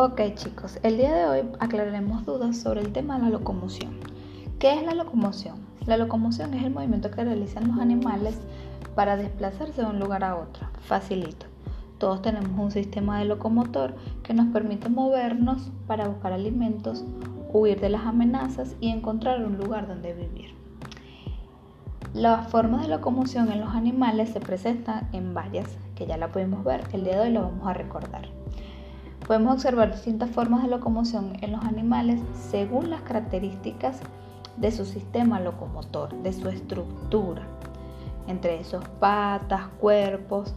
Ok chicos, el día de hoy aclararemos dudas sobre el tema de la locomoción. ¿Qué es la locomoción? La locomoción es el movimiento que realizan los animales para desplazarse de un lugar a otro. Facilito. Todos tenemos un sistema de locomotor que nos permite movernos para buscar alimentos, huir de las amenazas y encontrar un lugar donde vivir. Las formas de locomoción en los animales se presentan en varias, que ya la pudimos ver, el día de hoy lo vamos a recordar. Podemos observar distintas formas de locomoción en los animales según las características de su sistema locomotor, de su estructura, entre esos patas, cuerpos,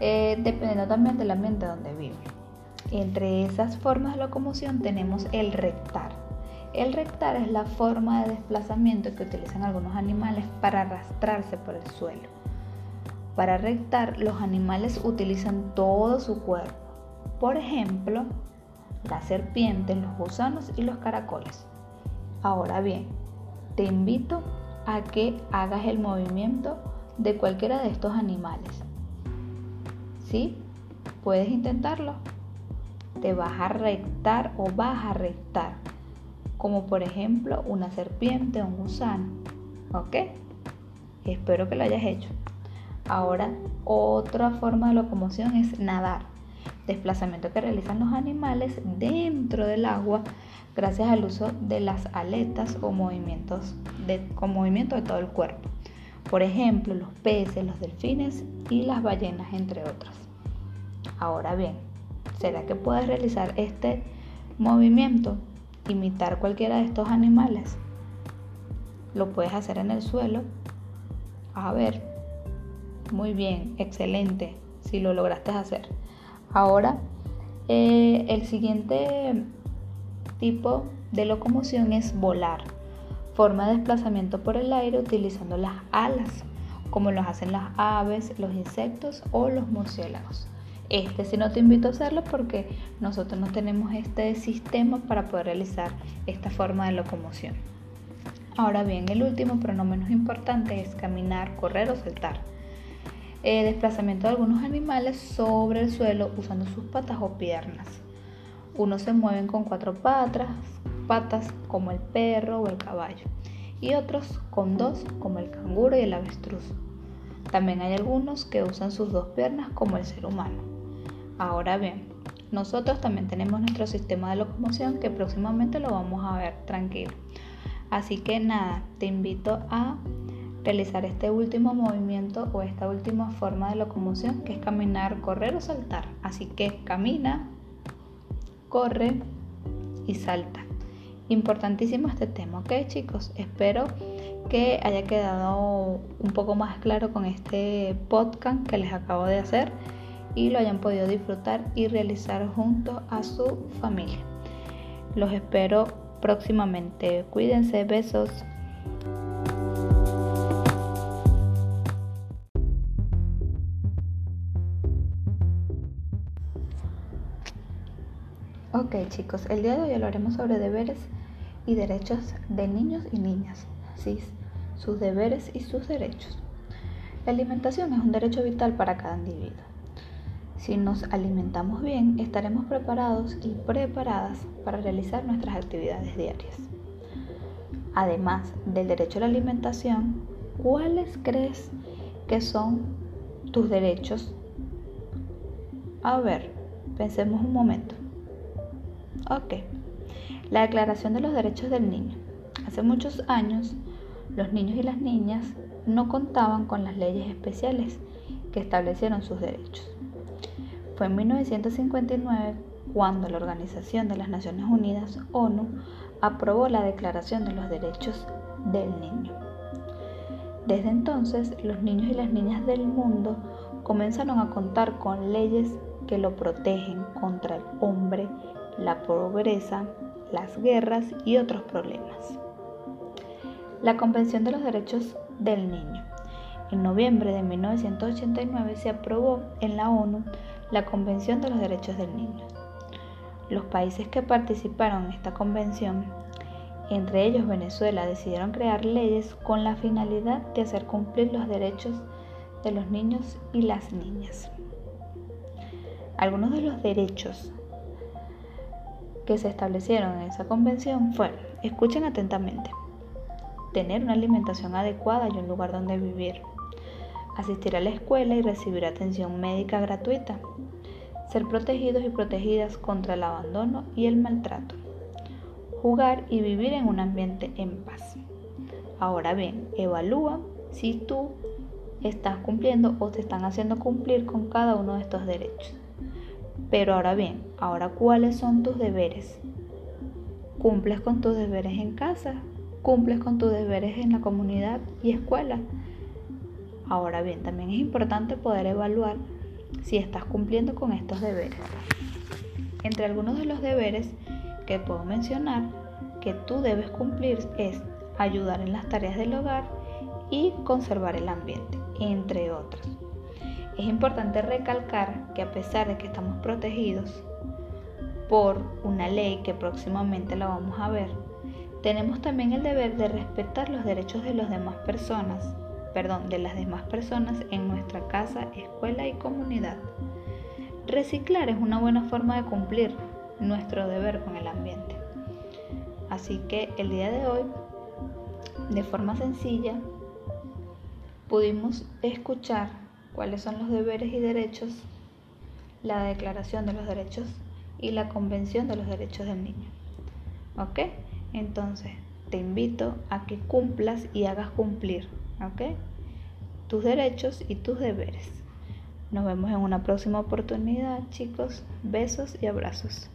eh, dependiendo también del ambiente donde viven. Entre esas formas de locomoción tenemos el rectar. El rectar es la forma de desplazamiento que utilizan algunos animales para arrastrarse por el suelo. Para rectar, los animales utilizan todo su cuerpo por ejemplo, las serpientes, los gusanos y los caracoles. Ahora bien, te invito a que hagas el movimiento de cualquiera de estos animales. ¿Sí? Puedes intentarlo. Te vas a rectar o vas a rectar. Como por ejemplo una serpiente o un gusano. ¿Ok? Espero que lo hayas hecho. Ahora, otra forma de locomoción es nadar desplazamiento que realizan los animales dentro del agua gracias al uso de las aletas o movimientos de, con movimiento de todo el cuerpo. Por ejemplo, los peces, los delfines y las ballenas, entre otros. Ahora bien, ¿será que puedes realizar este movimiento? Imitar cualquiera de estos animales. Lo puedes hacer en el suelo. A ver. Muy bien, excelente, si lo lograste hacer. Ahora, eh, el siguiente tipo de locomoción es volar, forma de desplazamiento por el aire utilizando las alas, como lo hacen las aves, los insectos o los murciélagos. Este sí no te invito a hacerlo porque nosotros no tenemos este sistema para poder realizar esta forma de locomoción. Ahora bien, el último, pero no menos importante, es caminar, correr o saltar. Eh, desplazamiento de algunos animales sobre el suelo usando sus patas o piernas. Unos se mueven con cuatro patas, patas como el perro o el caballo y otros con dos como el canguro y el avestruz. También hay algunos que usan sus dos piernas como el ser humano. Ahora bien, nosotros también tenemos nuestro sistema de locomoción que próximamente lo vamos a ver tranquilo. Así que nada, te invito a realizar este último movimiento o esta última forma de locomoción que es caminar, correr o saltar. Así que camina, corre y salta. Importantísimo este tema, ¿ok chicos? Espero que haya quedado un poco más claro con este podcast que les acabo de hacer y lo hayan podido disfrutar y realizar junto a su familia. Los espero próximamente. Cuídense, besos. Ok chicos, el día de hoy hablaremos sobre deberes y derechos de niños y niñas, ¿sí? sus deberes y sus derechos. La alimentación es un derecho vital para cada individuo. Si nos alimentamos bien, estaremos preparados y preparadas para realizar nuestras actividades diarias. Además del derecho a la alimentación, ¿cuáles crees que son tus derechos? A ver, pensemos un momento. Ok. La Declaración de los Derechos del Niño. Hace muchos años, los niños y las niñas no contaban con las leyes especiales que establecieron sus derechos. Fue en 1959 cuando la Organización de las Naciones Unidas, ONU, aprobó la Declaración de los Derechos del Niño. Desde entonces, los niños y las niñas del mundo comenzaron a contar con leyes que lo protegen contra el hombre la pobreza, las guerras y otros problemas. La Convención de los Derechos del Niño. En noviembre de 1989 se aprobó en la ONU la Convención de los Derechos del Niño. Los países que participaron en esta convención, entre ellos Venezuela, decidieron crear leyes con la finalidad de hacer cumplir los derechos de los niños y las niñas. Algunos de los derechos que se establecieron en esa convención fueron, escuchen atentamente, tener una alimentación adecuada y un lugar donde vivir, asistir a la escuela y recibir atención médica gratuita, ser protegidos y protegidas contra el abandono y el maltrato, jugar y vivir en un ambiente en paz. Ahora bien, evalúa si tú estás cumpliendo o te están haciendo cumplir con cada uno de estos derechos. Pero ahora bien, ahora cuáles son tus deberes? ¿Cumples con tus deberes en casa? ¿Cumples con tus deberes en la comunidad y escuela? Ahora bien, también es importante poder evaluar si estás cumpliendo con estos deberes. Entre algunos de los deberes que puedo mencionar que tú debes cumplir es ayudar en las tareas del hogar y conservar el ambiente, entre otros. Es importante recalcar que a pesar de que estamos protegidos por una ley que próximamente la vamos a ver, tenemos también el deber de respetar los derechos de las demás personas, perdón, de las demás personas en nuestra casa, escuela y comunidad. Reciclar es una buena forma de cumplir nuestro deber con el ambiente. Así que el día de hoy, de forma sencilla, pudimos escuchar cuáles son los deberes y derechos, la Declaración de los Derechos y la Convención de los Derechos del Niño. ¿Ok? Entonces, te invito a que cumplas y hagas cumplir, ¿ok? Tus derechos y tus deberes. Nos vemos en una próxima oportunidad, chicos. Besos y abrazos.